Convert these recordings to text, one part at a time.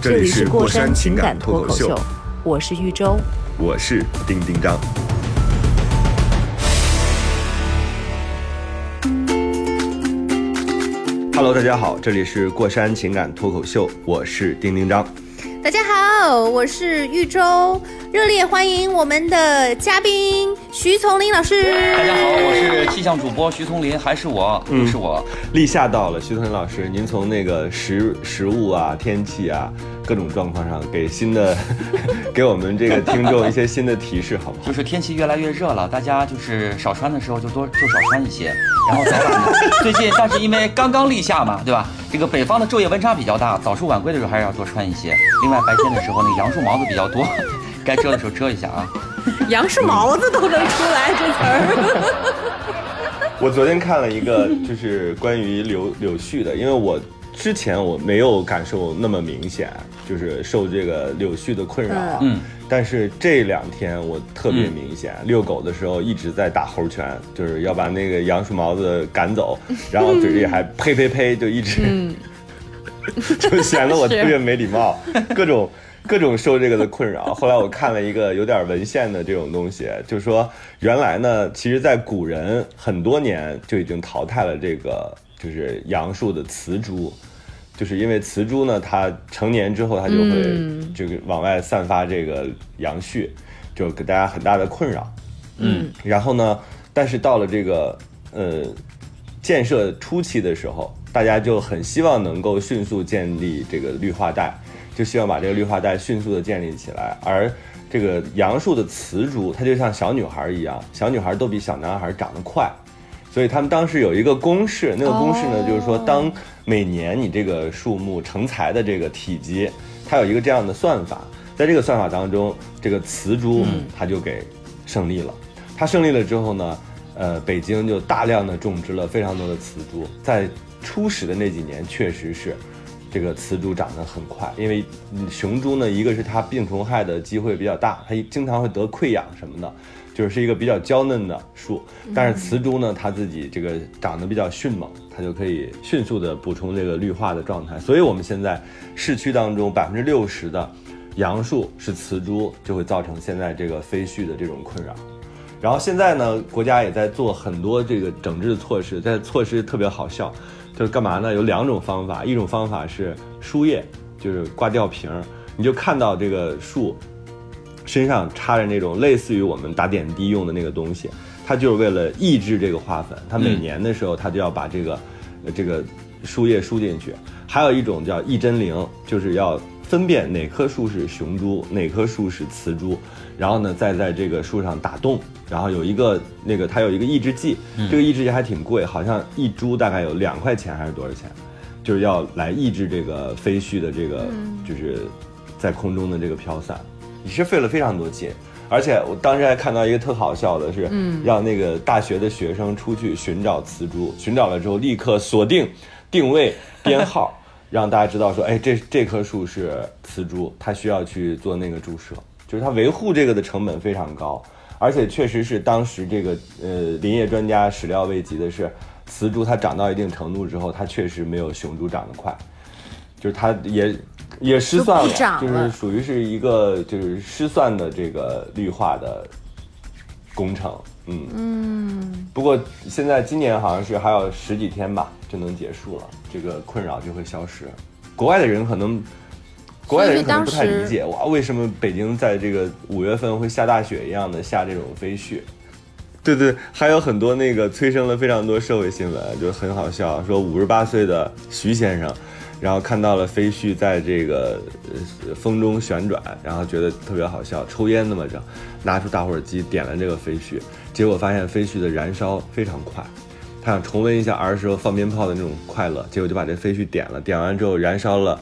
这里是过山情感脱口秀，我是玉州。我是丁丁张。Hello，大家好，这里是过山情感脱口秀，我是丁丁张。大家好，我是豫州，热烈欢迎我们的嘉宾徐丛林老师。大家好，我是气象主播徐丛林，还是我，嗯是我。立夏到了，徐腾老师，您从那个食食物啊、天气啊各种状况上，给新的 给我们这个听众一些新的提示，好不好？就是天气越来越热了，大家就是少穿的时候就多就少穿一些，然后早晚呢，最近但是因为刚刚立夏嘛，对吧？这个北方的昼夜温差比较大，早出晚归的时候还是要多穿一些。另外白天的时候那个杨树毛子比较多，该遮的时候遮一下啊。杨树毛子都能出来这词儿，我昨天看了一个，就是关于柳柳絮的，因为我之前我没有感受那么明显，就是受这个柳絮的困扰啊。嗯，但是这两天我特别明显，遛狗的时候一直在打猴拳，就是要把那个杨树毛子赶走，然后嘴里还呸呸呸，就一直，就显得我特别没礼貌，各种。各种受这个的困扰。后来我看了一个有点文献的这种东西，就说原来呢，其实，在古人很多年就已经淘汰了这个就是杨树的雌株，就是因为雌株呢，它成年之后它就会这个往外散发这个阳絮，就给大家很大的困扰。嗯，然后呢，但是到了这个呃建设初期的时候，大家就很希望能够迅速建立这个绿化带，就希望把这个绿化带迅速的建立起来。而这个杨树的雌株，它就像小女孩一样，小女孩都比小男孩长得快，所以他们当时有一个公式，那个公式呢，就是说，当每年你这个树木成材的这个体积，它有一个这样的算法，在这个算法当中，这个雌株它就给胜利了。它胜利了之后呢，呃，北京就大量的种植了非常多的雌株，在初始的那几年，确实是这个雌株长得很快，因为嗯雄株呢，一个是它病虫害的机会比较大，它经常会得溃疡什么的，就是是一个比较娇嫩的树。但是雌株呢，它自己这个长得比较迅猛，它就可以迅速的补充这个绿化的状态。所以我们现在市区当中百分之六十的杨树是雌株，就会造成现在这个飞絮的这种困扰。然后现在呢，国家也在做很多这个整治的措施，但措施特别好笑，就是干嘛呢？有两种方法，一种方法是输液，就是挂吊瓶儿，你就看到这个树身上插着那种类似于我们打点滴用的那个东西，它就是为了抑制这个花粉，它每年的时候它就要把这个、呃这个树叶输进去。还有一种叫一针灵，就是要分辨哪棵树是雄株，哪棵树是雌株，然后呢再在这个树上打洞，然后有一个那个它有一个抑制剂，这个抑制剂还挺贵，好像一株大概有两块钱还是多少钱？就是要来抑制这个飞絮的这个，就是在空中的这个飘散，也是费了非常多劲。而且我当时还看到一个特好笑的是，让那个大学的学生出去寻找雌株，寻找了之后立刻锁定、定位、编号，让大家知道说，哎，这这棵树是雌株，它需要去做那个注射，就是它维护这个的成本非常高。而且确实是当时这个呃林业专家始料未及的是，雌株它长到一定程度之后，它确实没有雄株长得快，就是它也也失算就不长就是属于是一个就是失算的这个绿化的工程。嗯嗯。不过现在今年好像是还有十几天吧就能结束了，这个困扰就会消失。国外的人可能。国外的人可能不太理解哇，为什么北京在这个五月份会下大雪一样的下这种飞絮？对对，还有很多那个催生了非常多社会新闻，就很好笑。说五十八岁的徐先生，然后看到了飞絮在这个风中旋转，然后觉得特别好笑，抽烟那么着，拿出打火机点了这个飞絮，结果发现飞絮的燃烧非常快，他想重温一下儿时候放鞭炮的那种快乐，结果就把这飞絮点了，点完之后燃烧了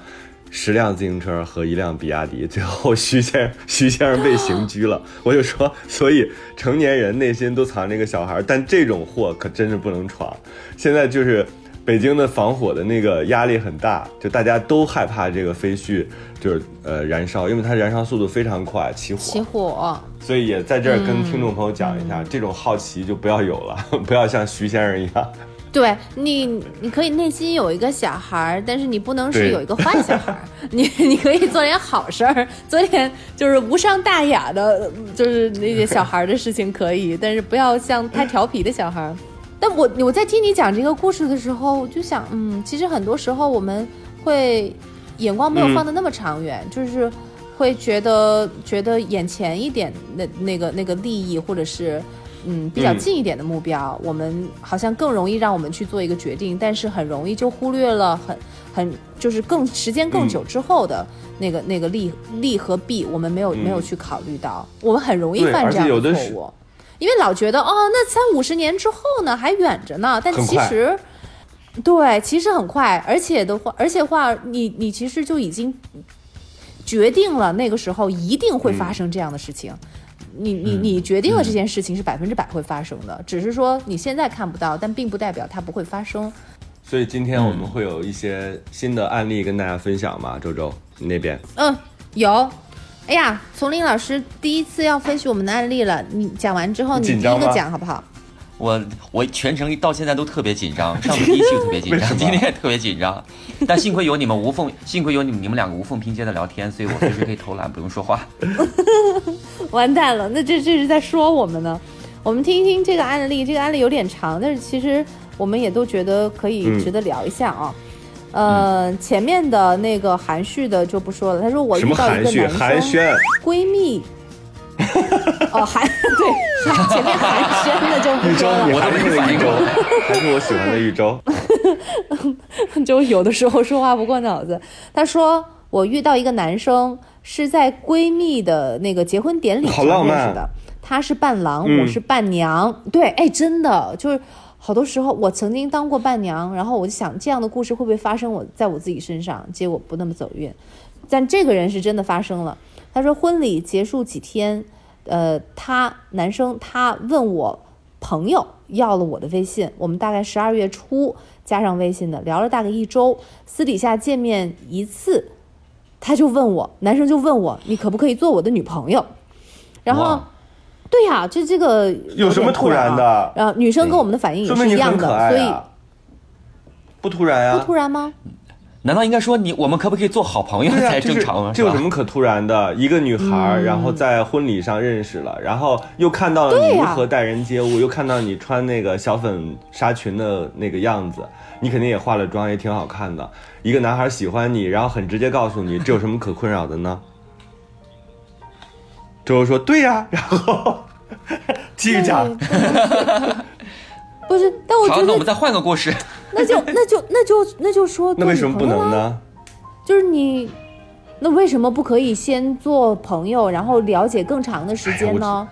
十辆自行车和一辆比亚迪，最后徐先徐先生被刑拘了。我就说，所以成年人内心都藏着一个小孩，但这种祸可真是不能闯。现在就是北京的防火的那个压力很大，就大家都害怕这个飞絮就是呃燃烧，因为它燃烧速度非常快，起火。起火，所以也在这儿跟听众朋友讲一下，这种好奇就不要有了，不要像徐先生一样。对你，你可以内心有一个小孩儿，但是你不能是有一个坏小孩儿。你你可以做点好事儿，做点就是无伤大雅的，就是那些小孩儿的事情可以，但是不要像太调皮的小孩儿。但我我在听你讲这个故事的时候，我就想，嗯，其实很多时候我们会眼光没有放的那么长远，就是会觉得觉得眼前一点那那个那个利益，或者是嗯比较嗯。近一点的目标，我们好像更容易让我们去做一个决定，但是很容易就忽略了很很就是更时间更久之后的那个、那个利利和弊，我们没有、嗯没有去考虑到，我们很容易犯这样的错误。因为老觉得哦，那三五十年之后呢，还远着呢。但其实，对，其实很快，而且的话，而且话，你你其实就已经决定了那个时候一定会发生这样的事情。你你你决定了这件事情是百分之百会发生的，只是说你现在看不到，但并不代表它不会发生。所以今天我们会有一些新的案例跟大家分享嘛，周周你那边。嗯，有。哎呀，丛林老师第一次要分析我们的案例了，你讲完之后，你第一个讲好不好？我我全程到现在都特别紧张，上次第一期就特别紧张，今天也特别紧张，但幸亏有你们无缝，幸亏有你们你们两个无缝拼接的聊天，所以我随时可以偷懒，不用说话。完蛋了，那这这是在说我们呢。我们听一听这个案例，这个案例有点长，但是其实我们也都觉得可以嗯值得聊一下啊。呃，前面的那个含蓄的就不说了。他说我遇什么到一含蓄？个男生？闺蜜，哦含 对，前面寒暄的就不说，了你。我都没还是那个反应过豫州，还是我喜欢的豫州。就有的时候说话不过脑子。他说我遇到一个男生是在闺蜜的那个结婚典礼好上浪漫认识的，他是伴郎，嗯我是伴娘。对，哎，真的就是。好多时候，我曾经当过伴娘，然后我就想，这样的故事会不会发生我在我自己身上？结果不那么走运，但这个人是真的发生了。他说婚礼结束几天，呃，他男生他问我朋友要了我的微信，我们大概十二月初加上微信的，聊了大概一周，私底下见面一次，他就问我，男生就问我，你可不可以做我的女朋友？然后，对呀、就这个有什么突突然啊的然后女生跟我们的反应也说明你是一样的，很可爱所以啊。不突然呀、不突然吗？难道应该说你我们可不可以做好朋友、才正常吗？这有什？么可突然的？一个女孩儿，然后在婚礼上认识了，然后又看到了你如何待人接物，又看到你穿那个小粉纱裙的那个样子，你肯定也化了妆，也挺好看的。一个男孩喜欢你，然后很直接告诉你，这有什么可困扰的呢？周周说：“对呀、然后继续讲。不是，但我，觉得那我们再换个故事。那就那就那就那就说 那为什么不能做朋友啊？呢？就是你，那为什么不可以先做朋友，然后了解更长的时间呢？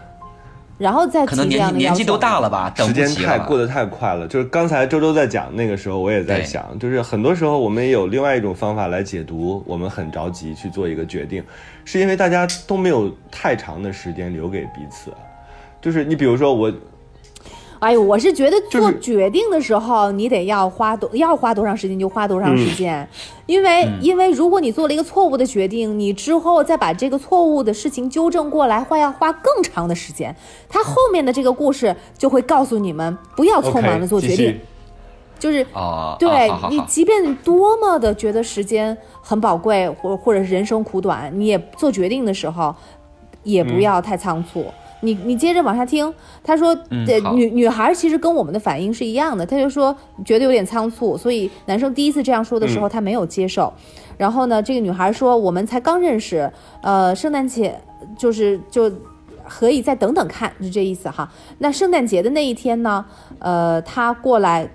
然后再可能提这样的要求年纪年纪都大了吧，等时间。太过得太快了。就是刚才周周在讲那个时候，我也在想，就是很多时候我们也有另外一种方法来解读，我们很着急去做一个决定，是因为大家都没有太长的时间留给彼此。就是你比如说我，哎呦，我是觉得做决定的时候，你得要花多要花多长时间就花多长时间，因为、因为如果你做了一个错误的决定，你之后再把这个错误的事情纠正过来，会要花更长的时间。他后面的这个故事就会告诉你们，不要匆忙的做决定就是哦，对你，即便多么的觉得时间很宝贵，或或者是人生苦短，你也做决定的时候，也不要太仓促。你你接着往下听，他说，对，女女孩其实跟我们的反应是一样的，他就说觉得有点仓促，所以男生第一次这样说的时候，他没有接受。然后呢，这个女孩说，我们才刚认识，呃，圣诞节就是就。可以再等等看，是这意思哈。那圣诞节的那一天呢，呃，他过来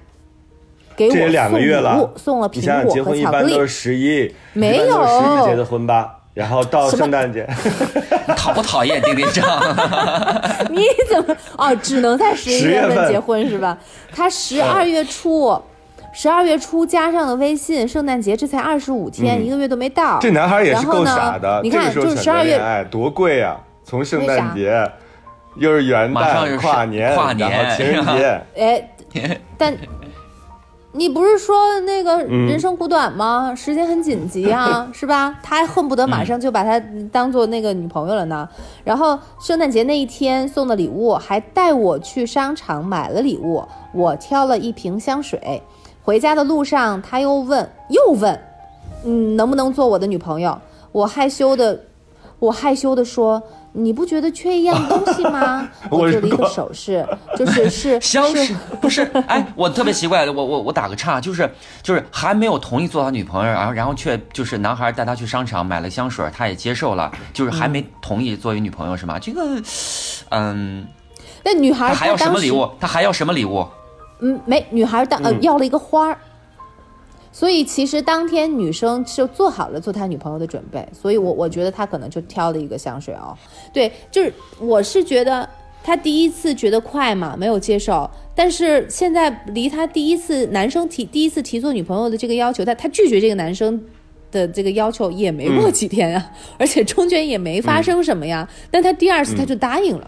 给我这也两个送礼月了物，送了你想想，苹果结婚一和巧克力般都是。十一，没一般都是十有一结的婚吧，然后到圣诞节，讨不讨厌丁丁张？你怎么哦？只能在十一月份结婚是吧？他十二月初十二月初加上了微信，圣诞节这才二十五天，嗯一个月都没到。这男孩也是够傻的，你看，这个时候选就是十二月，哎多贵啊！从圣诞节，又是元旦、马上跨年，跨年然后情人节，哎，但你不是说那个嗯人生苦短吗？时间很紧急啊，是吧？他还恨不得马上就把她当做那个女朋友了呢。然后圣诞节那一天送的礼物，还带我去商场买了礼物，我挑了一瓶香水。回家的路上，他又问又问，嗯，能不能做我的女朋友？我害羞的，我害羞的说。你不觉得缺一样东西吗？我我做了一个手势，就是 是香是水不是？哎，我特别奇怪，我我我打个岔，就是就是还没有同意做他女朋友，然后然后却就是男孩带他去商场买了香水，他也接受了，就是还没同意作为女朋友是吗？这个，嗯，那女孩他还要什么礼物？他还要什么礼物？嗯，没，女孩当呃、嗯要了一个花儿，所以其实当天女生就做好了做他女朋友的准备，所以我我觉得他可能就挑了一个香水哦。对，就是我是觉得他第一次觉得快嘛，没有接受，但是现在离他第一次男生提第一次提做女朋友的这个要求，他他拒绝这个男生。的这个要求也没过几天呀、而且中间也没发生什么呀。但他第二次他就答应了，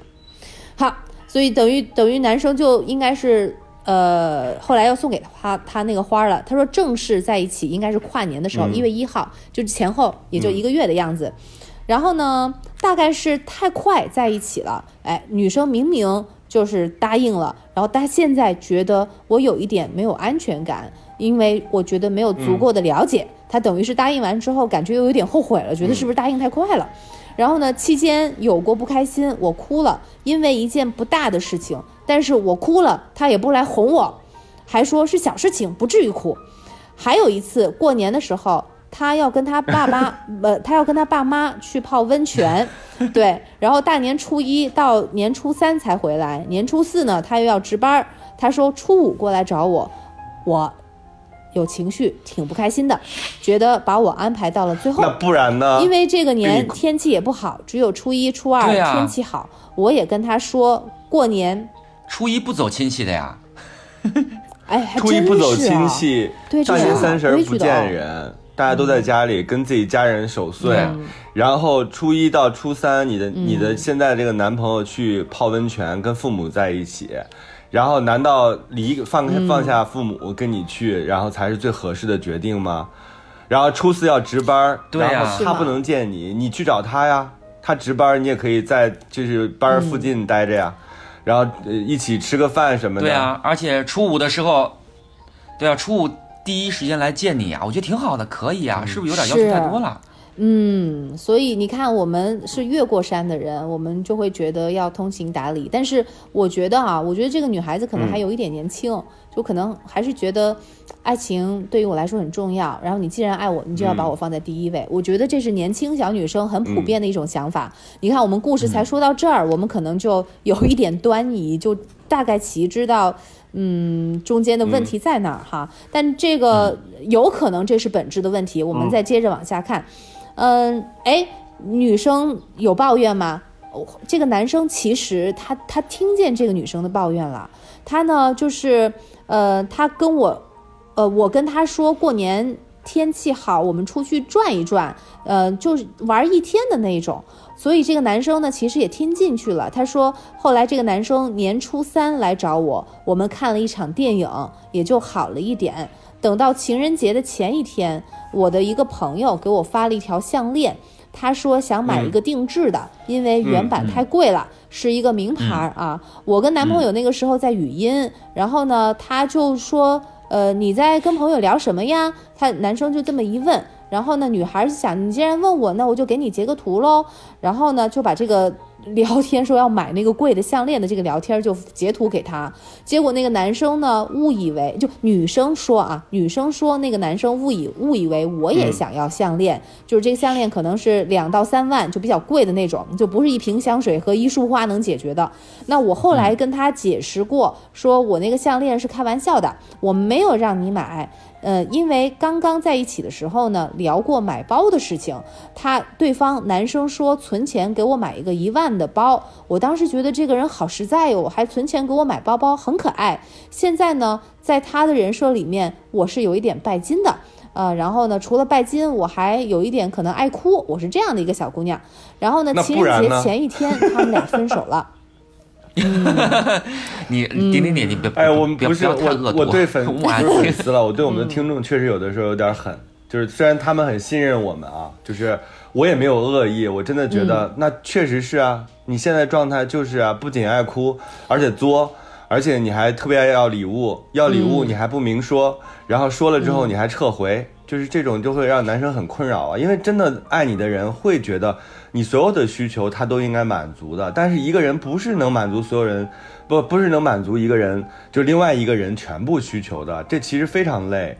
好，所以等于等于男生就应该是呃，后来要送给他他那个花了。他说正式在一起应该是跨年的时候，一、月一号，就是前后也就一个月的样子。然后呢，大概是太快在一起了，哎，女生明明就是答应了，然后她现在觉得我有一点没有安全感，因为我觉得没有足够的了解。她等于是答应完之后，感觉又有点后悔了，觉得是不是答应太快了。然后呢，期间有过不开心，我哭了，因为一件不大的事情，但是我哭了，他也不来哄我，还说是小事情，不至于哭。还有一次过年的时候，他要跟他爸妈，呃，他要跟他爸妈去泡温泉，对，然后大年初一到年初三才回来，年初四呢他又要值班，他说初五过来找我，我有情绪，挺不开心的，觉得把我安排到了最后那。不然呢？因为这个年天气也不好，只有初一、初二啊天气好。我也跟他说过年，初一不走亲戚的呀？哎，初一不走亲戚，对大年三十不见哦人，大家都在家里跟自己家人守岁。嗯。然后初一到初三，你的、你的现在这个男朋友去泡温泉，跟父母在一起，然后难道离放嗯。放下父母跟你去，然后才是最合适的决定吗？然后初四要值班儿，对呀。然后他不能见你，你去找他呀。他值班儿，你也可以在就是班儿附近待着呀，然后呃一起吃个饭什么的。对啊，而且初五的时候，对啊，初五第一时间来见你啊，我觉得挺好的，可以啊，是不是有点要求太多了？嗯，所以你看，我们是越过山的人，我们就会觉得要通情达理。但是我觉得啊，我觉得这个女孩子可能还有一点年轻，就可能还是觉得爱情对于我来说很重要。然后你既然爱我，你就要把我放在第一位。我觉得这是年轻小女生很普遍的一种想法。你看，我们故事才说到这儿，我们可能就有一点端倪，就大概其知道。嗯，中间的问题在哪儿哈？但这个有可能这是本质的问题，我们再接着往下看。嗯，嗯哎，女生有抱怨吗？这个男生其实他他听见这个女生的抱怨了，他呢就是呃，他跟我，呃，我跟他说过年天气好，我们出去转一转，呃，就是玩一天的那种。所以这个男生呢，其实也听进去了。他说，后来这个男生年初三来找我，我们看了一场电影，也就好了一点。等到情人节的前一天，我的一个朋友给我发了一条项链，他说想买一个定制的，因为原版太贵了，是一个名牌儿啊。我跟男朋友那个时候在语音，然后呢，他就说，呃，你在跟朋友聊什么呀？他男生就这么一问。然后呢，女孩想，你既然问我，那我就给你截个图喽。然后呢，就把这个聊天说要买那个贵的项链的这个聊天就截图给他。结果那个男生呢，误以为就女生说啊，女生说那个男生误以误以为我也想要项链，就是这个项链可能是两到三万，就比较贵的那种，就不是一瓶香水和一束花能解决的。那我后来跟他解释过，说我那个项链是开玩笑的，我没有让你买。呃，因为刚刚在一起的时候呢，聊过买包的事情，他对方男生说存钱给我买一个一万的包。我当时觉得这个人好实在哟，还存钱给我买包包，很可爱。现在呢，在他的人设里面，我是有一点拜金的。呃，然后呢，除了拜金，我还有一点可能爱哭，我是这样的一个小姑娘。然后呢，情人节前一天，他们俩分手了。你点点点，你别哎，我们不是要我，我对粉我不是粉 丝了，我对我们的听众确实有的时候有点狠。就是虽然他们很信任我们啊，就是我也没有恶意，我真的觉得那确实是啊，你现在状态就是啊，不仅爱哭，而且作，而且你还特别爱要礼物，要礼物你还不明说，然后说了之后你还撤回，就是这种就会让男生很困扰啊，因为真的爱你的人会觉得你所有的需求他都应该满足的，但是一个人不是能满足所有人。不，不是能满足一个人，就另外一个人全部需求的，这其实非常累。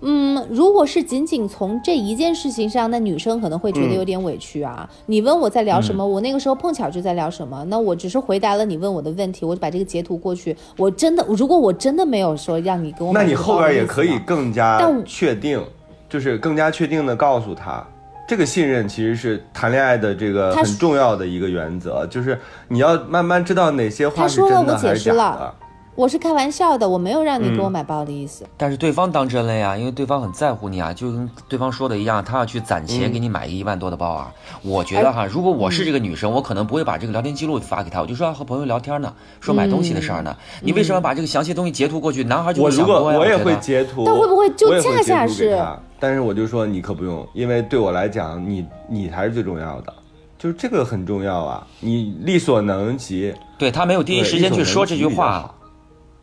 嗯，如果是仅仅从这一件事情上，那女生可能会觉得有点委屈啊。你问我在聊什么，我那个时候碰巧就在聊什么，那我只是回答了你问我的问题，我就把这个截图过去。我真的，如果我真的没有说让你跟我那你后边也可以更加确定，就是更加确定的告诉他，这个信任其实是谈恋爱的这个很重要的一个原则，就是你要慢慢知道哪些话他是真的说了我解还是假的释了。我是开玩笑的，我没有让你给我嗯买包的意思。但是对方当真了呀，因为对方很在乎你啊，就跟对方说的一样，他要去攒钱给你买一万多的包啊。我觉得哈，如果我是这个女生，我可能不会把这个聊天记录发给他，我就说和朋友聊天呢，说买东西的事儿呢。你为什么把这个详细的东西截图过去？男孩就我如会想多呀。果我也会截图，但会不会就恰恰是他但是我就说你可不用，因为对我来讲，你你才是最重要的，就是这个很重要啊，你力所能及。对他没有第一时间去说这句。话。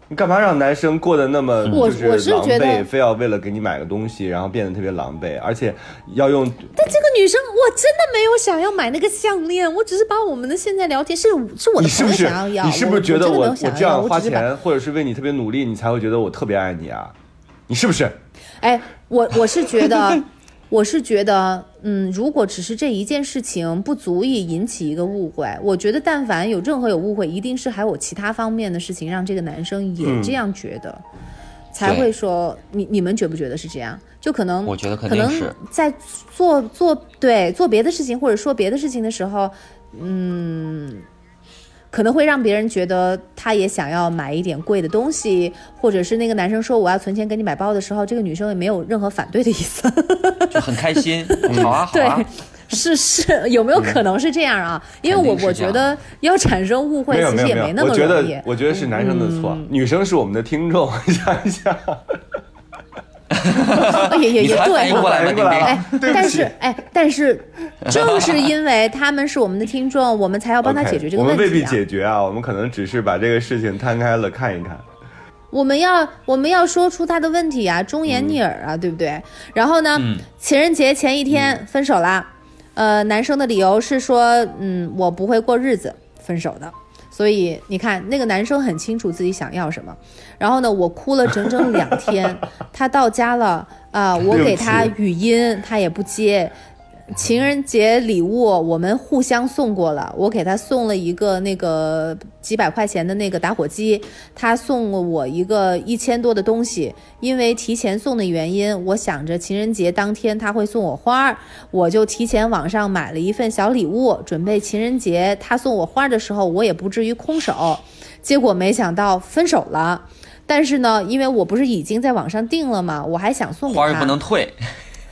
你干嘛让男生过得那么我就是我是狼觉得狈，非要为了给你买个东西，然后变得特别狼狈，而且要用但这个女生，我真的没有想要买那个项链，我只是把我们的现在聊天是是我的朋友你是不是想要要，你是不是觉得我我这样花钱，或者是为你特别努力，你才会觉得我特别爱你啊？你是不是？哎，我 我是觉得，我是觉得，嗯，如果只是这一件事情不足以引起一个误会，我觉得但凡有任何有误会，一定是还有其他方面的事情让这个男生也嗯这样觉得，才会说你你们觉不觉得是这样？就可能我觉得肯可能在做做对做别的事情或者说别的事情的时候，嗯。可能会让别人觉得他也想要买一点贵的东西，或者是那个男生说我要存钱给你买包的时候，这个女生也没有任何反对的意思。就很开心。好啊，好对啊，，是是，有没有可能是这样啊？因为我我觉得要产生误会，其实也没那我觉么容易得。我觉得是男生的错，女生是我们的听众，想一想。也也也对。哎，但是哎，但是正是因为他们是我们的听众，我们才要帮他解决这个问题我们未必。解决啊，我们可能只是把这个事情摊开了看一看。我们要我们要说出他的问题啊，忠言逆耳啊，对不对？然后呢，嗯情人节前一天分手啦。呃，男生的理由是说，嗯，我不会过日子，分手的。所以你看，那个男生很清楚自己想要什么。然后呢，我哭了整整两天。他到家了啊、我给他语音，他也不接。情人节礼物我们互相送过了，我给他送了一个那个几百块钱的那个打火机，他送了我一个一千多的东西。因为提前送的原因，我想着情人节当天他会送我花儿，我就提前网上买了一份小礼物，准备情人节他送我花的时候，我也不至于空手。结果没想到分手了。但是呢，因为我不是已经在网上订了吗？我还想送给他，花儿不能退，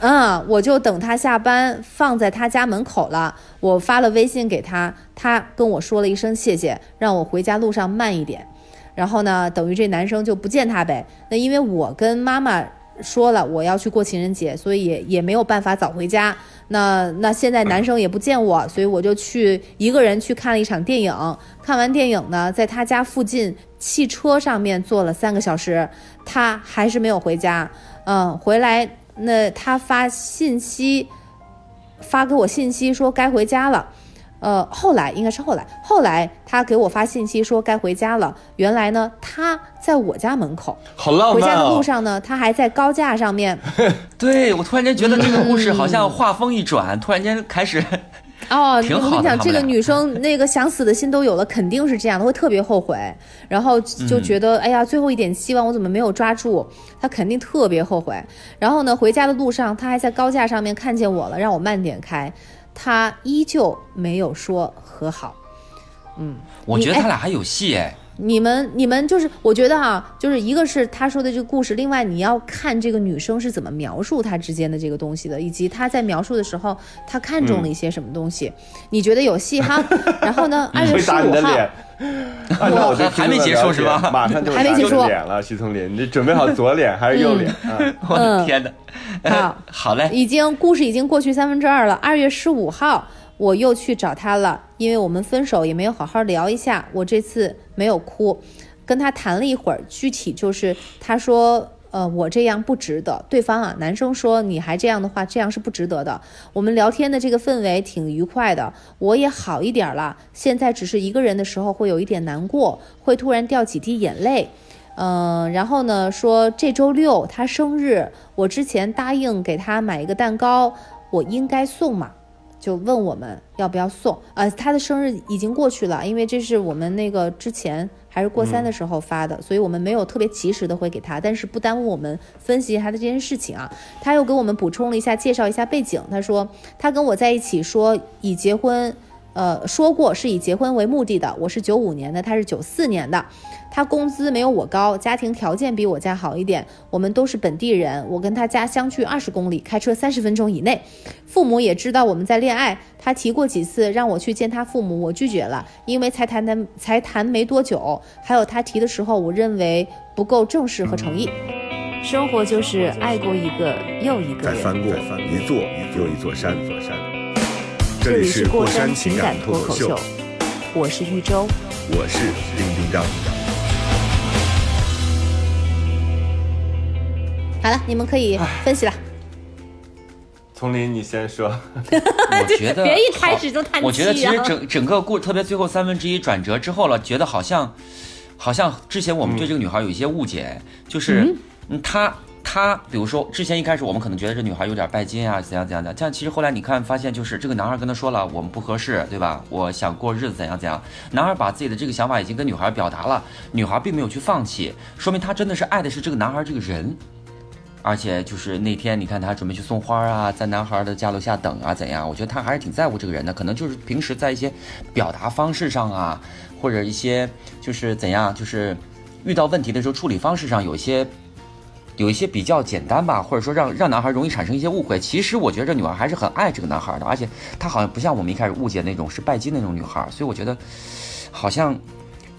嗯，我就等他下班放在他家门口了。我发了微信给他，他跟我说了一声谢谢，让我回家路上慢一点。然后呢，等于这男生就不见他呗。那因为我跟妈妈说了我要去过情人节，所以也也没有办法早回家。那那现在男生也不见我，所以我就去一个人去看了一场电影。看完电影呢，在他家附近汽车上面坐了三个小时，他还是没有回家。嗯，回来那他发信息，发给我信息说该回家了。呃，后来应该是后来，后来他给我发信息说该回家了。原来呢，他在我家门口，好浪漫哦回家的路！上呢，他还在高架上面。对我突然间觉得这个故事好像画风一转，突然间开始哦，挺好我跟你讲，这个女生那个想死的心都有了，肯定是这样的，会特别后悔，然后就觉得、哎呀，最后一点希望我怎么没有抓住？她肯定特别后悔。然后呢，回家的路上，她还在高架上面看见我了，让我慢点开。她依旧没有说和好。嗯，我觉得你他俩还有戏哎。你们你们就是，我觉得啊，就是一个是他说的这个故事，另外你要看这个女生是怎么描述他之间的这个东西的，以及他在描述的时候他看中了一些什么东西，你觉得有戏哈？然后呢，二月会十五号打你的脸。按照我对还没结束是吧马上就还没结束的脸了，徐丛林，你准备好左脸还是右脸啊？我的天哪！好 好嘞，已经故事已经过去三分之二了。二月十五号，我又去找他了，因为我们分手也没有好好聊一下。我这次没有哭，跟他谈了一会儿，具体就是他说。呃，我这样不值得。对方啊，男生说你还这样的话，这样是不值得的。我们聊天的这个氛围挺愉快的，我也好一点了。现在只是一个人的时候会有一点难过，会突然掉几滴眼泪。嗯，然后呢，说这周六他生日，我之前答应给他买一个蛋糕，我应该送嘛？就问我们要不要送。呃，他的生日已经过去了，因为这是我们那个之前还是过三的时候发的，所以我们没有特别及时的会给他，但是不耽误我们分析他的这件事情啊。他又给我们补充了一下，介绍一下背景。他说他跟我在一起说已结婚。呃，说过是以结婚为目的的。我是九五年的，他是九四年的。他工资没有我高，家庭条件比我家好一点。我们都是本地人，我跟他家相距二十公里，开车三十分钟以内。父母也知道我们在恋爱，他提过几次让我去见他父母，我拒绝了，因为才谈谈才谈没多久。还有他提的时候，我认为不够正式和诚意。生活就是爱过一个又一个再翻。过一座又一座山，座山。这里是过山山情情感感脱口秀秀，，我是玉州。我是丁丁张。好了，你们可以分析了。丛林，你先说。我觉得别一开始就叹气啊我觉得其实整整个故，特别最后三分之一转折之后了，觉得好像，好像之前我们对这个女孩有一些误解，就是嗯他。比如说，之前一开始我们可能觉得这女孩有点拜金啊，怎样怎样的，但其实后来你看发现，就是这个男孩跟她说了，我们不合适，对吧？我想过日子怎样怎样。男孩把自己的这个想法已经跟女孩表达了，女孩并没有去放弃，说明他真的是爱的是这个男孩这个人。而且就是那天，你看他准备去送花啊，在男孩的家楼下等啊，怎样？我觉得他还是挺在乎这个人的，可能就是平时在一些表达方式上啊，或者一些就是怎样，就是遇到问题的时候处理方式上有一些有一些比较简单吧，或者说让让男孩容易产生一些误会。其实我觉得这女孩还是很爱这个男孩的，而且她好像不像我们一开始误解那种是拜金那种女孩，所以我觉得好像。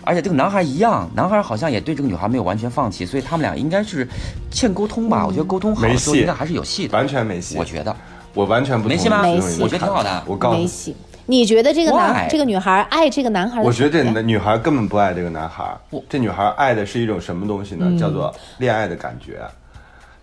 而且这个男孩一样，男孩好像也对这个女孩没有完全放弃，所以他们俩应该是欠沟通吧？我觉得沟通好没戏了之后应该还是有戏的，完全没戏我觉得我完全不没戏吗同意没戏总你的我觉得挺好的我告诉你，没戏。你觉得这个男？这个女孩爱这个男孩我觉得这女孩根本不爱这个男孩我，这女孩爱的是一种什么东西呢？叫做恋爱的感觉，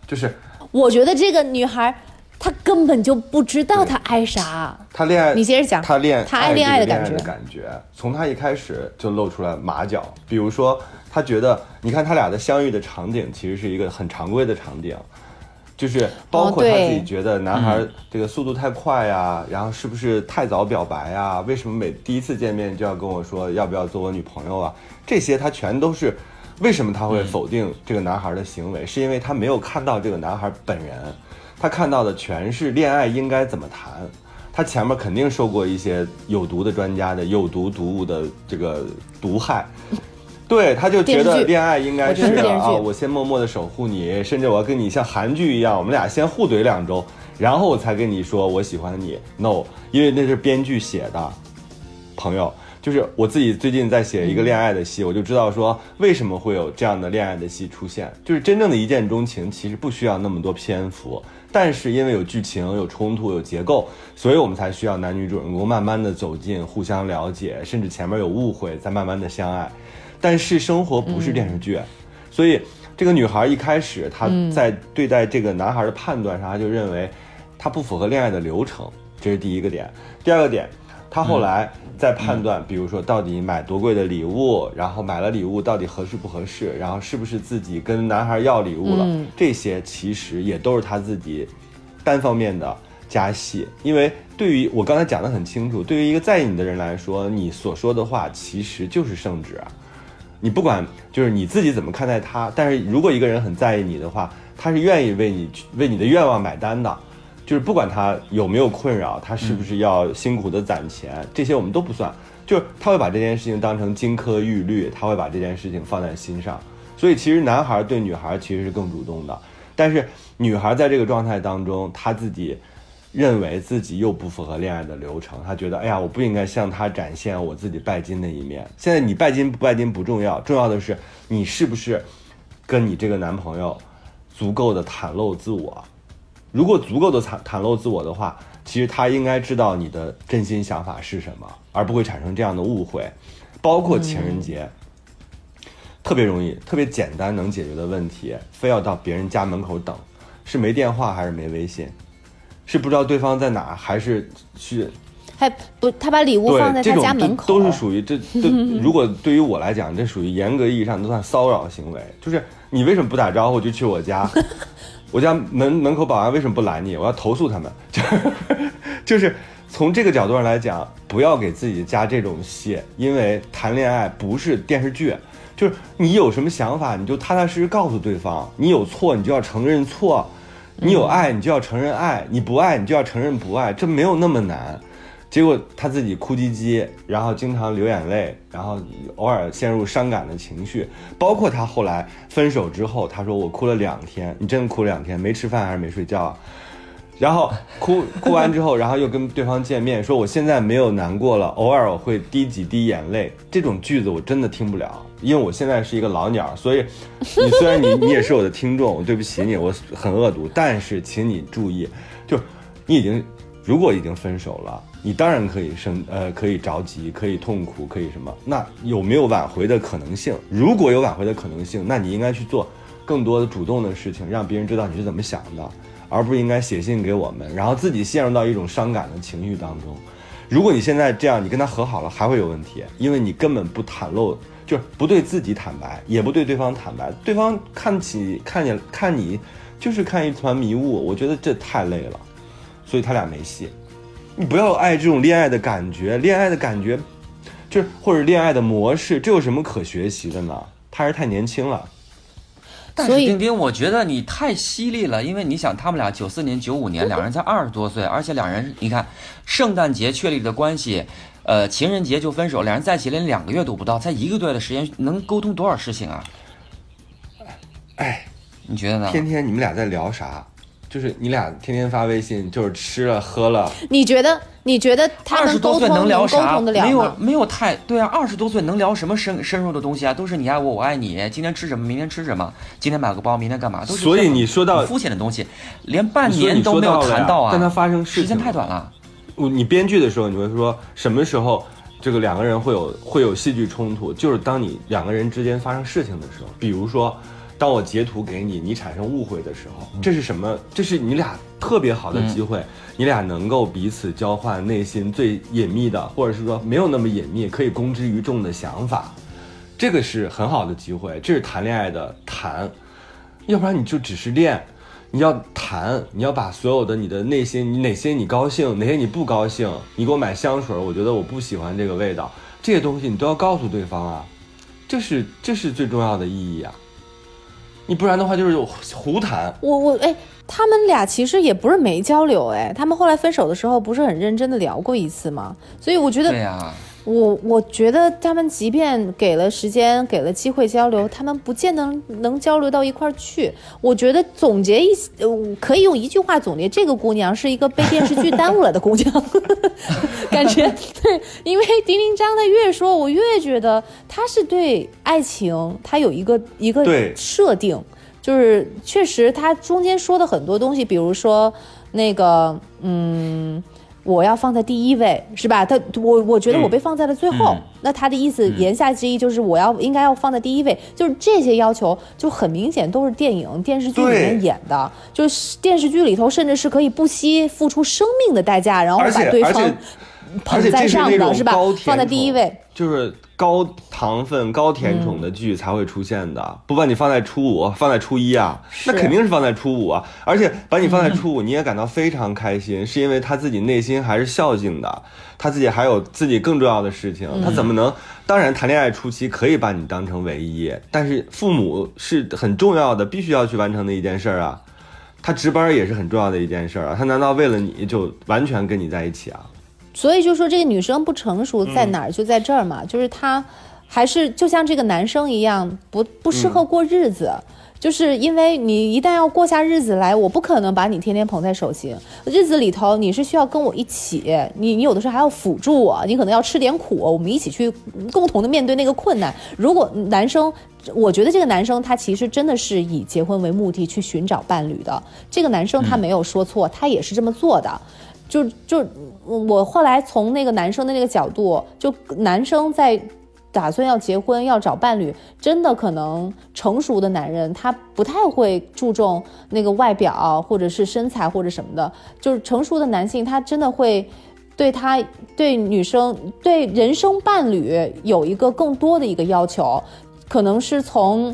就是我觉得这个女孩她根本就不知道她爱啥。她恋爱。你接着讲她恋她爱恋爱的感觉这个恋爱的感觉，从她一开始就露出了马脚。比如说，她觉得，你看他俩的相遇的场景，其实是一个很常规的场景。就是包括哦对她自己觉得男孩这个速度太快呀、然后是不是太早表白呀、为什么每第一次见面就要跟我说要不要做我女朋友啊？这些他全都是为什么他会否定这个男孩的行为？是因为他没有看到这个男孩本人，他看到的全是恋爱应该怎么谈。他前面肯定受过一些有毒的专家的有毒毒物的这个毒害，对，他就觉得恋爱应该是啊，我先默默的守护你，甚至我要跟你像韩剧一样，我们俩先互怼两周，然后我才跟你说我喜欢你。No，因为那是编剧写的，朋友，就是我自己最近在写一个恋爱的戏，我就知道说为什么会有这样的恋爱的戏出现，就是真正的一见钟情其实不需要那么多篇幅。但是因为有剧情、有冲突、有结构，所以我们才需要男女主人公慢慢的走近、互相了解，甚至前面有误会，再慢慢的相爱。但是生活不是电视剧，所以这个女孩一开始她在对待这个男孩的判断上，她就认为他不符合恋爱的流程，这是第一个点。第二个点，她后来在判断，比如说到底买多贵的礼物，然后买了礼物到底合适不合适，然后是不是自己跟男孩要礼物了，嗯。这些其实也都是她自己单方面的加戏，因为对于我刚才讲的很清楚，对于一个在意你的人来说，你所说的话其实就是圣旨啊。你不管就是你自己怎么看待他，但是如果一个人很在意你的话，他是愿意为你为你的愿望买单的。就是不管他有没有困扰，他是不是要辛苦的攒钱，这些我们都不算。就是他会把这件事情当成金科玉律，他会把这件事情放在心上。所以其实男孩对女孩其实是更主动的，但是女孩在这个状态当中，她自己认为自己又不符合恋爱的流程，她觉得哎呀，我不应该向他展现我自己拜金的一面。现在你拜金不拜金不重要，重要的是你是不是跟你这个男朋友足够的袒露自我。如果足够的袒袒露自我的话，其实他应该知道你的真心想法是什么，而不会产生这样的误会。包括情人节，特别容易、特别简单能解决的问题，非要到别人家门口等，是没电话还是没微信？是不知道对方在哪，还是去？还不，他把礼物放在，这他种家门口，都都是属于这这。如果对于我来讲，这属于严格意义上都算骚扰行为。就是你为什么不打招呼就去我家？我家门门口保安为什么不拦你？我要投诉他们。就是就是从这个角度上来讲，不要给自己加这种戏，因为谈恋爱不是电视剧。就是你有什么想法，你就踏踏实实告诉对方。你有错，你就要承认错；你有爱，你就要承认爱；你不爱，你就要承认不爱。这没有那么难。结果他自己哭唧唧，然后经常流眼泪，然后偶尔陷入伤感的情绪。包括他后来分手之后，他说我哭了两天，你真的哭了两天，没吃饭还是没睡觉啊？然后哭哭完之后，然后又跟对方见面，说我现在没有难过了，偶尔我会滴几滴眼泪。这种句子我真的听不了，因为我现在是一个老鸟，所以你虽然你 你也是我的听众，我对不起你，我很恶毒，但是请你注意，就你已经如果已经分手了，你当然可以生呃可以着急，可以痛苦，可以什么？那有没有挽回的可能性？如果有挽回的可能性，那你应该去做更多的主动的事情，让别人知道你是怎么想的。而不应该写信给我们，然后自己陷入到一种伤感的情绪当中。如果你现在这样，你跟他和好了，还会有问题，因为你根本不袒露，就是不对自己坦白，也不对对方坦白。对方看起看见看你，就是看一团迷雾。我觉得这太累了，所以他俩没戏。你不要爱这种恋爱的感觉，恋爱的感觉，就是或者恋爱的模式，这有什么可学习的呢？他还是太年轻了。但是丁丁，我觉得你太犀利了，因为你想，他们俩九四年、九五年，两人才二十多岁，而且两人，你看，圣诞节确立的关系，呃，情人节就分手，两人在一起连两个月都不到，才一个多月的时间，能沟通多少事情啊？哎，你觉得呢？天天你们俩在聊啥？就是你俩天天发微信，就是吃了喝了。你觉得？你觉得他二十多岁们沟通能聊啥？没有？没有太对啊，二十多岁能聊什么深深入的东西啊？都是你爱我，我爱你，今天吃什么，明天吃什么，今天买个包，明天干嘛？都是所以这样你说到很肤浅的东西，连半年都没有谈到啊！但他发生事情时间太短了。我你编剧的时候，你会说什么时候这个两个人会有会有戏剧冲突？就是当你两个人之间发生事情的时候，比如说，当我截图给你，你产生误会的时候，这是什么？这是你俩特别好的机会，你俩能够彼此交换内心最隐秘的，或者是说没有那么隐秘，可以公之于众的想法，这个是很好的机会，这是谈恋爱的谈，要不然你就只是练。你要谈，你要把所有的你的内心，你哪些你高兴，哪些你不高兴，你给我买香水，我觉得我不喜欢这个味道，这些东西你都要告诉对方啊，这是这是最重要的意义啊，你不然的话就是胡谈。我我哎，他们俩其实也不是没交流哎，他们后来分手的时候不是很认真的聊过一次吗？所以我觉得对呀、我我觉得他们即便给了时间，给了机会交流，他们不见得能交流到一块儿去。我觉得总结一，呃，可以用一句话总结，这个姑娘是一个被电视剧耽误了的姑娘。感觉对，因为丁丁张他越说，我越觉得他是对爱情他有一个一个设定，就是确实他中间说的很多东西，比如说那个嗯。我要放在第一位，是吧？他我我觉得我被放在了最后，嗯。那他的意思言下之意就是我要应该要放在第一位，就是这些要求就很明显都是电影电视剧里面演的，就是电视剧里头甚至是可以不惜付出生命的代价，然后把对方捧在上的，是吧？放在第一位，就是高糖分、高甜宠的剧才会出现的。不把你放在初五，放在初一啊，那肯定是放在初五啊。而且把你放在初五，你也感到非常开心，是因为他自己内心还是孝敬的，他自己还有自己更重要的事情，他怎么能？当然，谈恋爱初期可以把你当成唯一，但是父母是很重要的，必须要去完成的一件事儿啊。他值班也是很重要的一件事儿啊。他难道为了你就完全跟你在一起啊？所以就说这个女生不成熟在哪儿，就在这儿嘛，就是她还是就像这个男生一样，不不适合过日子。就是因为你一旦要过下日子来，我不可能把你天天捧在手心。日子里头你是需要跟我一起，你你有的时候还要辅助我，你可能要吃点苦，我们一起去共同的面对那个困难。如果男生，我觉得这个男生他其实真的是以结婚为目的去寻找伴侣的。这个男生他没有说错，他也是这么做的。就就我后来从那个男生的那个角度，就男生在。打算要结婚要找伴侣，真的可能成熟的男人他不太会注重那个外表或者是身材或者什么的，就是成熟的男性他真的会对他对女生对人生伴侣有一个更多的一个要求，可能是从。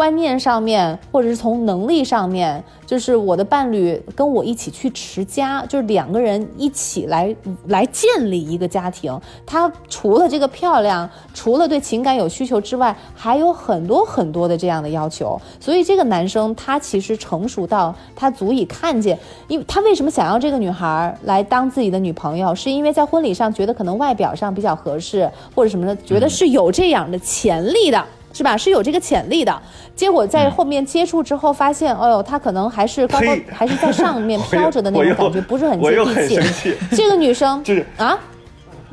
观念上面，或者是从能力上面，就是我的伴侣跟我一起去持家，就是两个人一起来来建立一个家庭。他除了这个漂亮，除了对情感有需求之外，还有很多很多的这样的要求。所以这个男生他其实成熟到他足以看见，因为他为什么想要这个女孩来当自己的女朋友，是因为在婚礼上觉得可能外表上比较合适，或者什么的，觉得是有这样的潜力的。是吧？是有这个潜力的，结果在后面接触之后发现，哎呦，他可能还是高高，还是在上面 飘着的那种感觉，不是很接地气。这个女生 就是啊，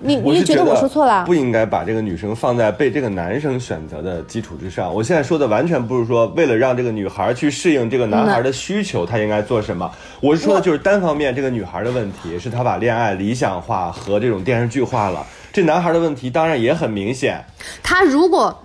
你你觉得我说错了？不应该把这个女生放在被这个男生选择的基础之上。我现在说的完全不是说为了让这个女孩去适应这个男孩的需求，她应该做什么。我是说的就是单方面这个女孩的问题，是她把恋爱理想化和这种电视剧化了。这男孩的问题当然也很明显。他如果。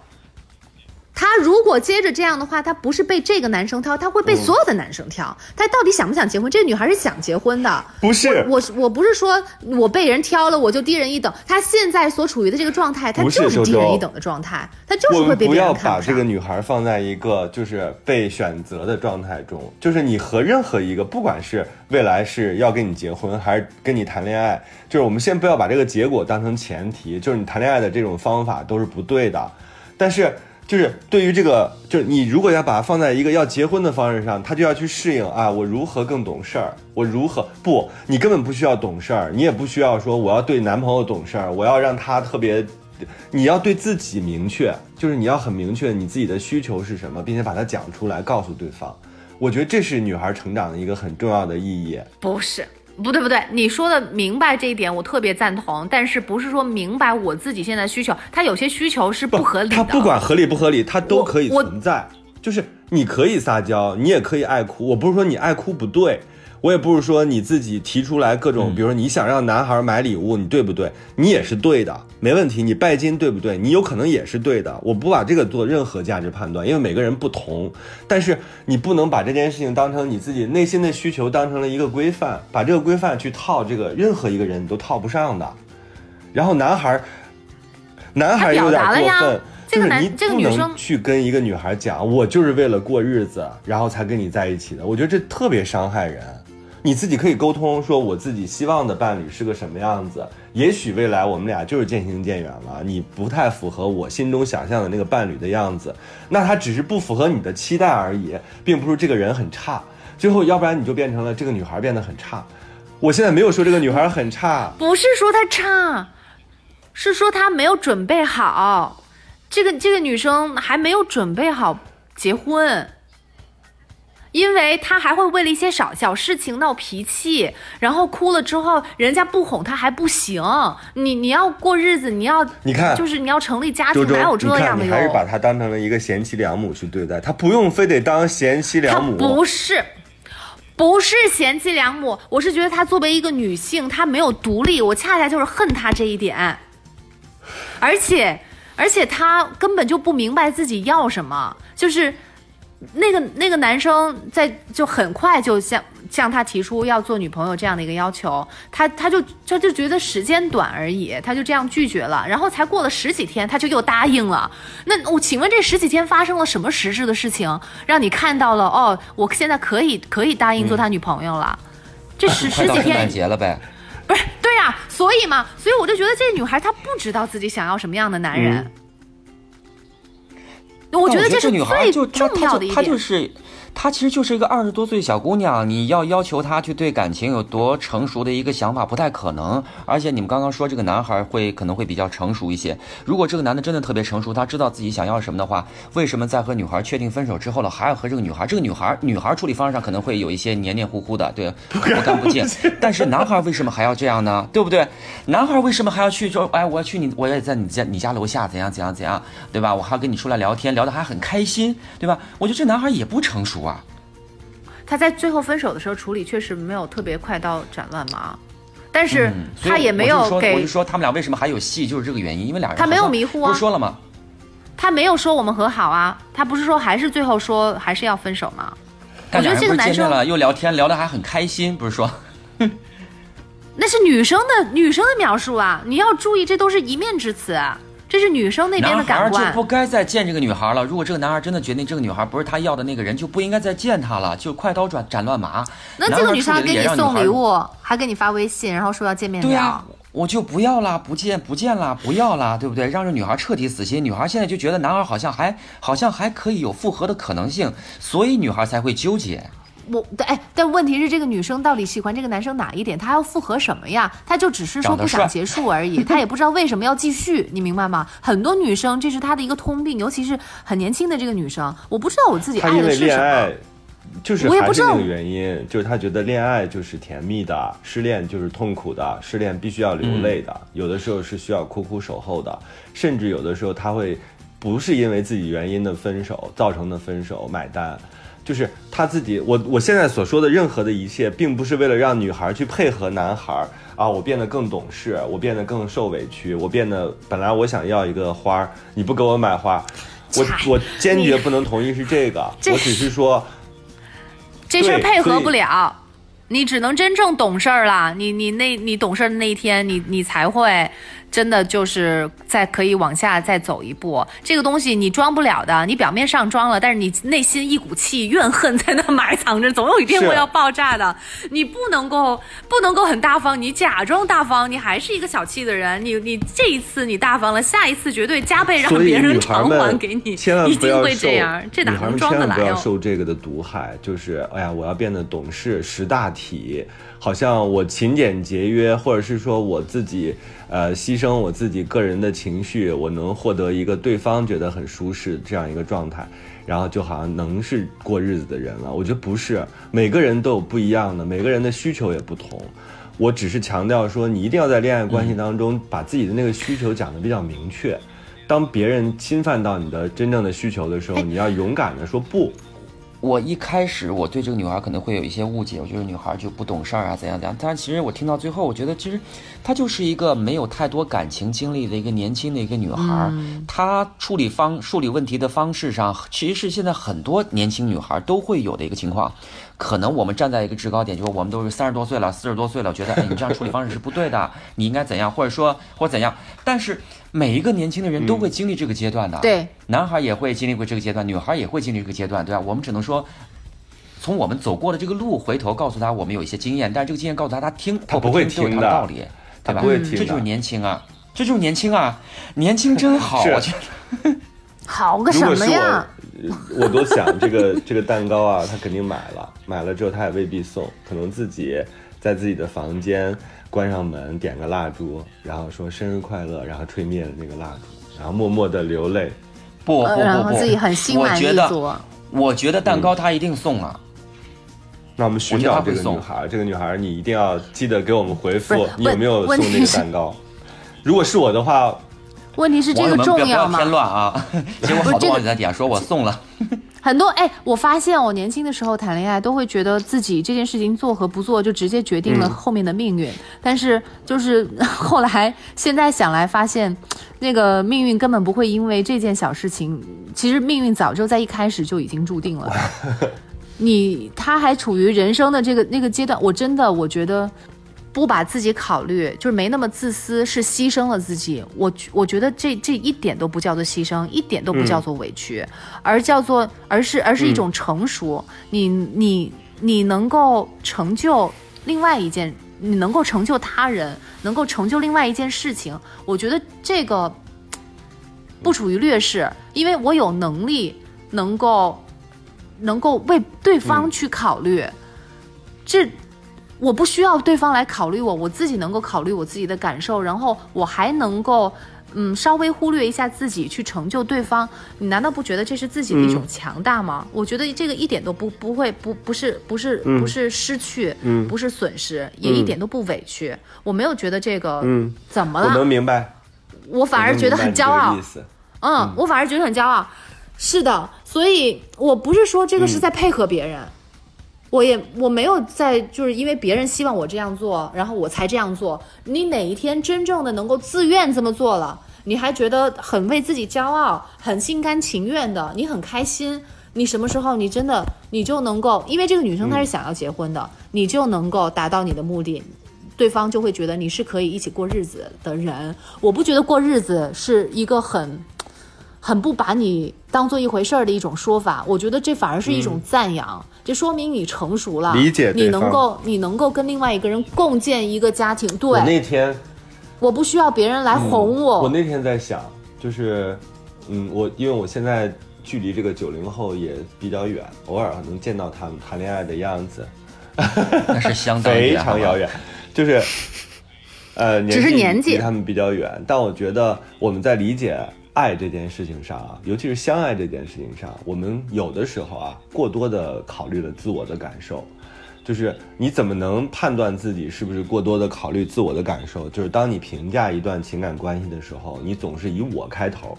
他如果接着这样的话，他不是被这个男生挑，他会被所有的男生挑。他到底想不想结婚？这个女孩是想结婚的，不是我，我不是说我被人挑了我就低人一等。他现在所处于的这个状态，他就是低人一等的状态，他就是会被别人看不要把这个女孩放在一个就是被选择的状态中，就是你和任何一个，不管是未来是要跟你结婚还是跟你谈恋爱，就是我们先不要把这个结果当成前提，就是你谈恋爱的这种方法都是不对的，但是。就是对于这个，就是你如果要把它放在一个要结婚的方式上，他就要去适应啊，我如何更懂事儿？我如何不？你根本不需要懂事儿，你也不需要说我要对男朋友懂事儿，我要让他特别，你要对自己明确，就是你要很明确你自己的需求是什么，并且把它讲出来，告诉对方。我觉得这是女孩成长的一个很重要的意义。不是。不对不对，你说的明白这一点，我特别赞同。但是不是说明白我自己现在需求？他有些需求是不合理的。他不管合理不合理，他都可以存在。就是你可以撒娇，你也可以爱哭。我不是说你爱哭不对。我也不是说你自己提出来各种，比如说你想让男孩买礼物，你对不对？你也是对的，没问题。你拜金对不对？你有可能也是对的。我不把这个做任何价值判断，因为每个人不同。但是你不能把这件事情当成你自己内心的需求，当成了一个规范，把这个规范去套这个任何一个人你都套不上的。然后男孩，男孩有点过分，就是你不能去跟一个女孩讲，我就是为了过日子，然后才跟你在一起的。我觉得这特别伤害人。你自己可以沟通，说我自己希望的伴侣是个什么样子。也许未来我们俩就是渐行渐远了，你不太符合我心中想象的那个伴侣的样子，那他只是不符合你的期待而已，并不是这个人很差。最后，要不然你就变成了这个女孩变得很差。我现在没有说这个女孩很差，不是说她差，是说她没有准备好。这个这个女生还没有准备好结婚。因为他还会为了一些小小事情闹脾气，然后哭了之后，人家不哄他还不行。你你要过日子，你要你看，就是你要成立家庭，哪有这样的？你还是把他当成了一个贤妻良母去对待，他不用非得当贤妻良母。不是，不是贤妻良母，我是觉得她作为一个女性，她没有独立，我恰恰就是恨她这一点。而且，而且她根本就不明白自己要什么，就是。那个那个男生在就很快就向向他提出要做女朋友这样的一个要求，他他就他就觉得时间短而已，他就这样拒绝了。然后才过了十几天，他就又答应了。那我请问这十几天发生了什么实质的事情，让你看到了哦？我现在可以可以答应做他女朋友了。这十十几天结了呗？不是对呀，所以嘛，所以我就觉得这女孩她不知道自己想要什么样的男人。我觉得这是女孩就她就她就是她其实就是一个二十多岁小姑娘，你要要求她去对感情有多成熟的一个想法，不太可能。而且你们刚刚说这个男孩会可能会比较成熟一些，如果这个男的真的特别成熟，他知道自己想要什么的话，为什么在和女孩确定分手之后了，还要和这个女孩？这个女孩女孩处理方式上可能会有一些黏黏糊糊的，对，不干不净。但是男孩为什么还要这样呢？对不对？男孩为什么还要去说，哎，我要去你，我也在你家你家楼下怎样怎样怎样，对吧？我还要跟你出来聊天，聊得还很开心，对吧？我觉得这男孩也不成熟啊。他在最后分手的时候处理确实没有特别快刀斩乱麻，但是他也没有我就说我给就说他们俩为什么还有戏，就是这个原因，因为俩人他没有迷糊啊不是说了吗？他没有说我们和好啊，他不是说还是最后说还是要分手吗？我觉得这个男生了又聊天，聊得还很开心，不是说？那是女生的女生的描述啊，你要注意，这都是一面之词，啊这是女生那边的男孩儿就。不该再见这个女孩了。如果这个男孩真的决定这个女孩不是他要的那个人，就不应该再见她了，就快刀斩斩乱麻。那这个女生给你送礼物，还给你发微信，然后说要见面聊。对啊，我就不要啦，不见不见啦，不要啦，对不对？让这女孩彻底死心。女孩现在就觉得男孩好像还好像还可以有复合的可能性，所以女孩才会纠结。我哎，但问题是这个女生到底喜欢这个男生哪一点？她要复合什么呀？她就只是说不想结束而已，她也不知道为什么要继续，你明白吗？很多女生这是她的一个通病，尤其是很年轻的这个女生，我不知道我自己爱的是什么恋爱。，就是我也不知道还是那个原因，就是他觉得恋爱就是甜蜜的，失恋就是痛苦的，失恋必须要流泪的，有的时候是需要苦苦守候的，甚至有的时候他会不是因为自己原因的分手造成的分手买单。就是他自己，我我现在所说的任何的一切，并不是为了让女孩去配合男孩啊，我变得更懂事，我变得更受委屈，我变得本来我想要一个花儿，你不给我买花，我我坚决不能同意是这个，这我只是说，这事儿配合不了，你只能真正懂事儿了。你你那你懂事的那一天，你你才会真的就是再可以往下再走一步。这个东西你装不了的，你表面上装了，但是你内心一股气怨恨在那埋藏着，总有一天会要爆炸的。你不能够不能够很大方，你假装大方，你还是一个小气的人。你你这一次你大方了，下一次绝对加倍让别人偿还给你，千万一定不要受会这样。这哪能装得来哦？受这个的毒害，就是哎呀，我要变得懂事、识大体，好像我勤俭节约，或者是说我自己呃牺牲我自己个人的情绪，我能获得一个对方觉得很舒适这样一个状态。然后就好像能是过日子的人了，我觉得不是，每个人都有不一样的，每个人的需求也不同。我只是强调说，你一定要在恋爱关系当中把自己的那个需求讲得比较明确。当别人侵犯到你的真正的需求的时候，你要勇敢的说不。我一开始我对这个女孩可能会有一些误解，我觉得女孩就不懂事儿啊，怎样怎样。但是其实我听到最后，我觉得其实她就是一个没有太多感情经历的一个年轻的一个女孩。她处理方处理问题的方式上，其实是现在很多年轻女孩都会有的一个情况。可能我们站在一个制高点，就是我们都是三十多岁了、四十多岁了，觉得哎，你这样处理方式是不对的，你应该怎样，或者说或者怎样。但是每一个年轻的人都会经历这个阶段的。对，男孩也会经历过这个阶段，女孩也会经历这个阶段，对吧？我们只能说，从我们走过的这个路回头告诉他我们有一些经验，但是这个经验告诉他，他听他不会听的他的道理，对吧？他不会听这就是年轻啊，这就是年轻啊，年轻真好，是我觉得。好个什么呀？，呃我都想这个这个蛋糕啊，他肯定买了，买了之后他也未必送，可能自己在自己的房间关上门，点个蜡烛，然后说生日快乐，然后吹灭了那个蜡烛，然后默默的流泪。不不呃然后不不，自己很心满我觉得，意足。我觉得蛋糕他一定送啊。那我们寻找这个女孩，这个女孩你一定要记得给我们回复，你有没有送那个蛋糕？如果是我的话，问题是这个重要吗要不要添？乱啊！结果好多网友在底下说我送了，很多哎，我发现我年轻的时候谈恋爱都会觉得自己这件事情做和不做就直接决定了后面的命运，但是就是后来现在想来发现，那个命运根本不会因为这件小事情，其实命运早就在一开始就已经注定了。你他还处于人生的这个那个阶段，我真的我觉得。不把自己考虑，就是没那么自私，是牺牲了自己。我我觉得这这一点都不叫做牺牲，一点都不叫做委屈，而叫做而是而是一种成熟。你你你能够成就另外一件，你能够成就他人，能够成就另外一件事情。我觉得这个不处于劣势，因为我有能力能够能够为对方去考虑，这我不需要对方来考虑我，我自己能够考虑我自己的感受，然后我还能够。嗯，稍微忽略一下自己去成就对方，你难道不觉得这是自己的一种强大吗？我觉得这个一点都不不会不不是不是不是失去，嗯不是损失，也一点都不委屈。我没有觉得这个嗯怎么我能，明白，我反而觉得很骄傲。嗯，我反而觉得很骄傲。是的，所以我不是说这个是在配合别人，我也我没有在就是因为别人希望我这样做，然后我才这样做。你哪一天真正的能够自愿这么做了，你还觉得很为自己骄傲，很心甘情愿的，你很开心。你什么时候你真的你就能够，因为这个女生她是想要结婚的，你就能够达到你的目的，对方就会觉得你是可以一起过日子的人。我不觉得过日子是一个很很不把你当做一回事儿的一种说法，我觉得这反而是一种赞扬，这说明你成熟了，理解你能够你能够跟另外一个人共建一个家庭。对，我那天我不需要别人来哄我。我那天在想，就是，嗯，我因为我现在距离这个九零后也比较远，偶尔能见到他们谈恋爱的样子，那是相当非远常遥远，就是，呃，只是年纪离他们比较远，但我觉得我们在理解爱这件事情上啊，尤其是相爱这件事情上，我们有的时候啊，过多的考虑了自我的感受。就是你怎么能判断自己是不是过多的考虑自我的感受？就是当你评价一段情感关系的时候，你总是以我开头，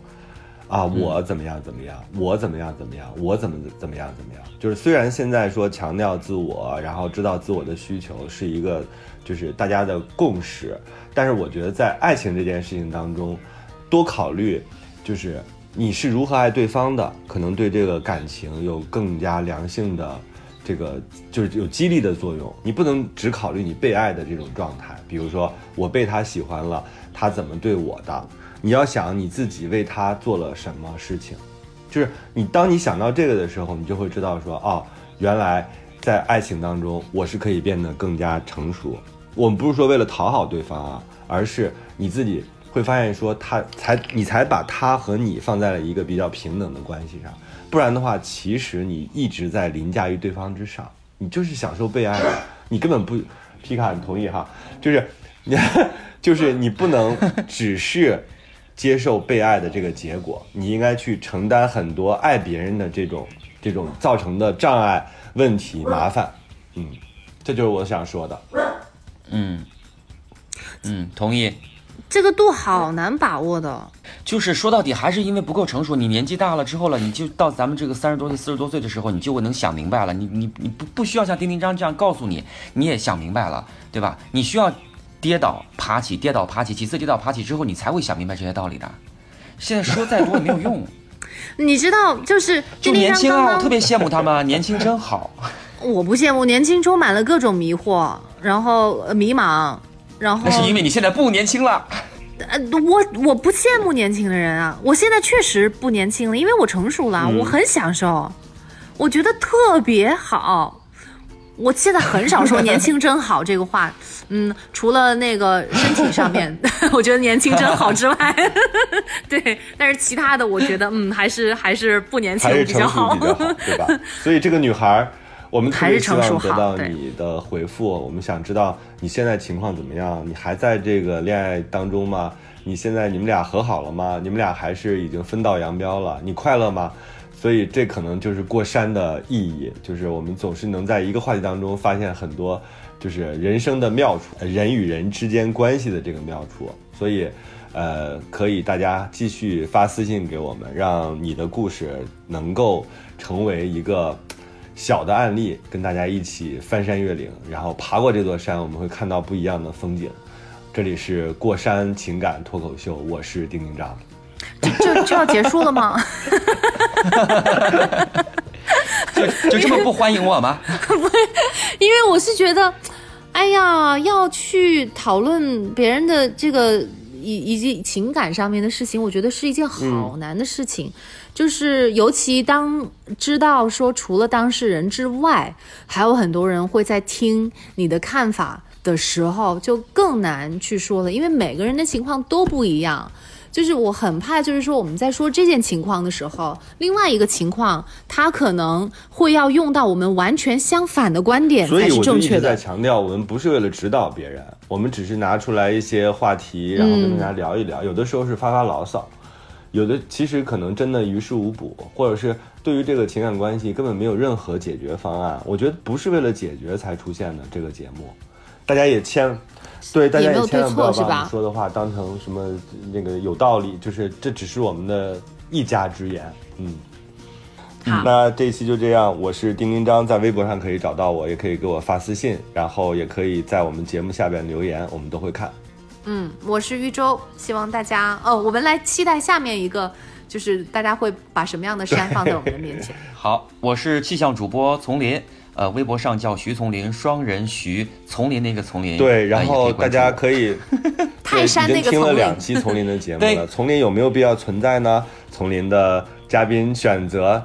啊，我怎么样怎么样，我怎么样怎么样，我怎么怎么样怎么样。就是虽然现在说强调自我，然后知道自我的需求是一个就是大家的共识，但是我觉得在爱情这件事情当中，多考虑就是你是如何爱对方的，可能对这个感情有更加良性的。这个就是有激励的作用，你不能只考虑你被爱的这种状态。比如说，我被他喜欢了，他怎么对我的？你要想你自己为他做了什么事情，就是你当你想到这个的时候，你就会知道说，哦，原来在爱情当中，我是可以变得更加成熟。我们不是说为了讨好对方啊，而是你自己会发现说，他才你才把他和你放在了一个比较平等的关系上。不然的话，其实你一直在凌驾于对方之上，你就是享受被爱，你根本不，皮卡，你同意哈？就是你，就是你不能只是接受被爱的这个结果，你应该去承担很多爱别人的这种这种造成的障碍、问题、麻烦。嗯，这就是我想说的。嗯嗯，同意。这个度好难把握的。就是说到底还是因为不够成熟。你年纪大了之后了，你就到咱们这个三十多岁、四十多岁的时候，你就会能想明白了。你你你不不需要像丁丁章这样告诉你，你也想明白了，对吧？你需要跌倒爬起，跌倒爬起，几次跌倒爬起之后，你才会想明白这些道理的。现在说再多也没有用。你知道，就是就年轻啊，我特别羡慕他们啊，年轻真好。我不羡慕，年轻充满了各种迷惑，然后呃迷茫，然后那是因为你现在不年轻了。呃，我我不羡慕年轻的人啊，我现在确实不年轻了，因为我成熟了，我很享受，我觉得特别好。我现在很少说“年轻真好”这个话，嗯，除了那个身体上面，我觉得年轻真好之外，对，但是其他的我觉得，嗯，还是还是不年轻比较好比。较好，对吧？所以这个女孩儿，我们特还是别希望得到你的回复。我们想知道你现在情况怎么样？你还在这个恋爱当中吗？你现在你们俩和好了吗？你们俩还是已经分道扬镳了？你快乐吗？所以这可能就是过山的意义，就是我们总是能在一个话题当中发现很多，就是人生的妙处，呃人与人之间关系的这个妙处。所以，呃，可以大家继续发私信给我们，让你的故事能够成为一个小的案例，跟大家一起翻山越岭，然后爬过这座山，我们会看到不一样的风景。这里是过山情感脱口秀，我是丁丁张。就就要结束了吗？就就这么不欢迎我吗？不因为我是觉得，哎呀，要去讨论别人的这个以以及情感上面的事情，我觉得是一件好难的事情。就是尤其当知道说除了当事人之外，还有很多人会在听你的看法的时候，就更难去说了，因为每个人的情况都不一样。就是我很怕，就是说我们在说这件情况的时候，另外一个情况他可能会要用到我们完全相反的观点才是所以我就一直在。强调，我们不是为了指导别人，我们只是拿出来一些话题，然后跟大家聊一聊。有的时候是发发牢骚，有的其实可能真的于事无补，或者是对于这个情感关系根本没有任何解决方案。我觉得不是为了解决才出现的这个节目，大家也千对大家也没有千万不要对错是吧把我们说的话当成什么那个有道理，就是这只是我们的一家之言，嗯。好，那这一期就这样，我是丁丁张，在微博上可以找到我，也可以给我发私信，然后也可以在我们节目下边留言，我们都会看。嗯，我是玉州，希望大家哦，我们来期待下面一个，就是大家会把什么样的山放在我们的面前。好，我是气象主播丛林，呃，微博上叫徐丛林，双人徐，丛林那个丛林。对，呃然后大家可以 泰山对已经听了那个丛林两期丛林的节目了，丛林有没有必要存在呢？丛林的嘉宾选择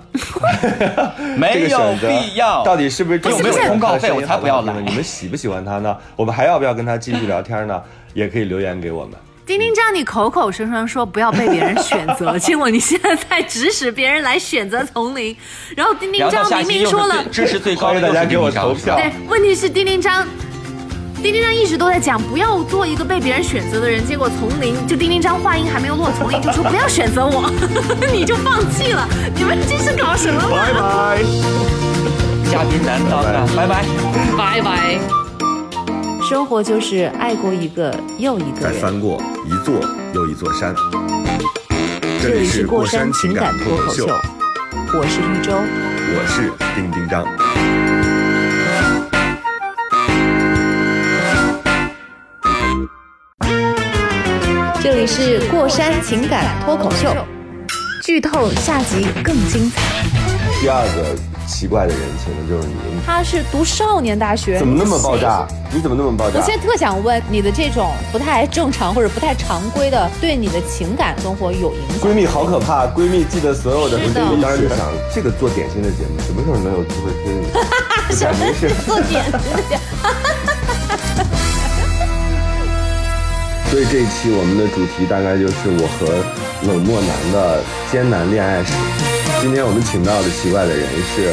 没 这个有选择必要。到底是不是正有没有通告费我才不要来你们喜不喜欢他呢？我们还要不要跟他继续聊天呢？也可以留言给我们。丁丁张，你口口声声说不要被别人选择，结果你现在在指使别人来选择丛林，然后丁丁然后到张下期又是明明说了，支持最高 大家给我投票对，问题是丁丁张，丁丁张一直都在讲不要做一个被别人选择的人，结果丛林就丁丁张话音还没有落，丛林就说不要选择我，你就放弃了，你们这是搞什么嘛？拜拜。嘉宾难当啊，拜拜。拜拜。生活就是爱过一个又一个人。再翻过一座又一座山。这里是过山情感脱口秀，我是玉州。我是丁丁张。这里是过山情感脱口秀，剧透下集更精彩。第二个奇怪的人请的就是你，他是读少年大学，怎么那么爆炸？你怎么那么爆炸？我现在特想问，你的这种不太正常或者不太常规的，对你的情感生活有影响？闺蜜好可怕，闺蜜记得所有的。是的我当时就想，这个做点心的节目，什么时候能有机会听你？什么是？做点心的 所以这一期我们的主题大概就是我和冷漠男的艰难恋爱史。今天我们请到的奇怪的人是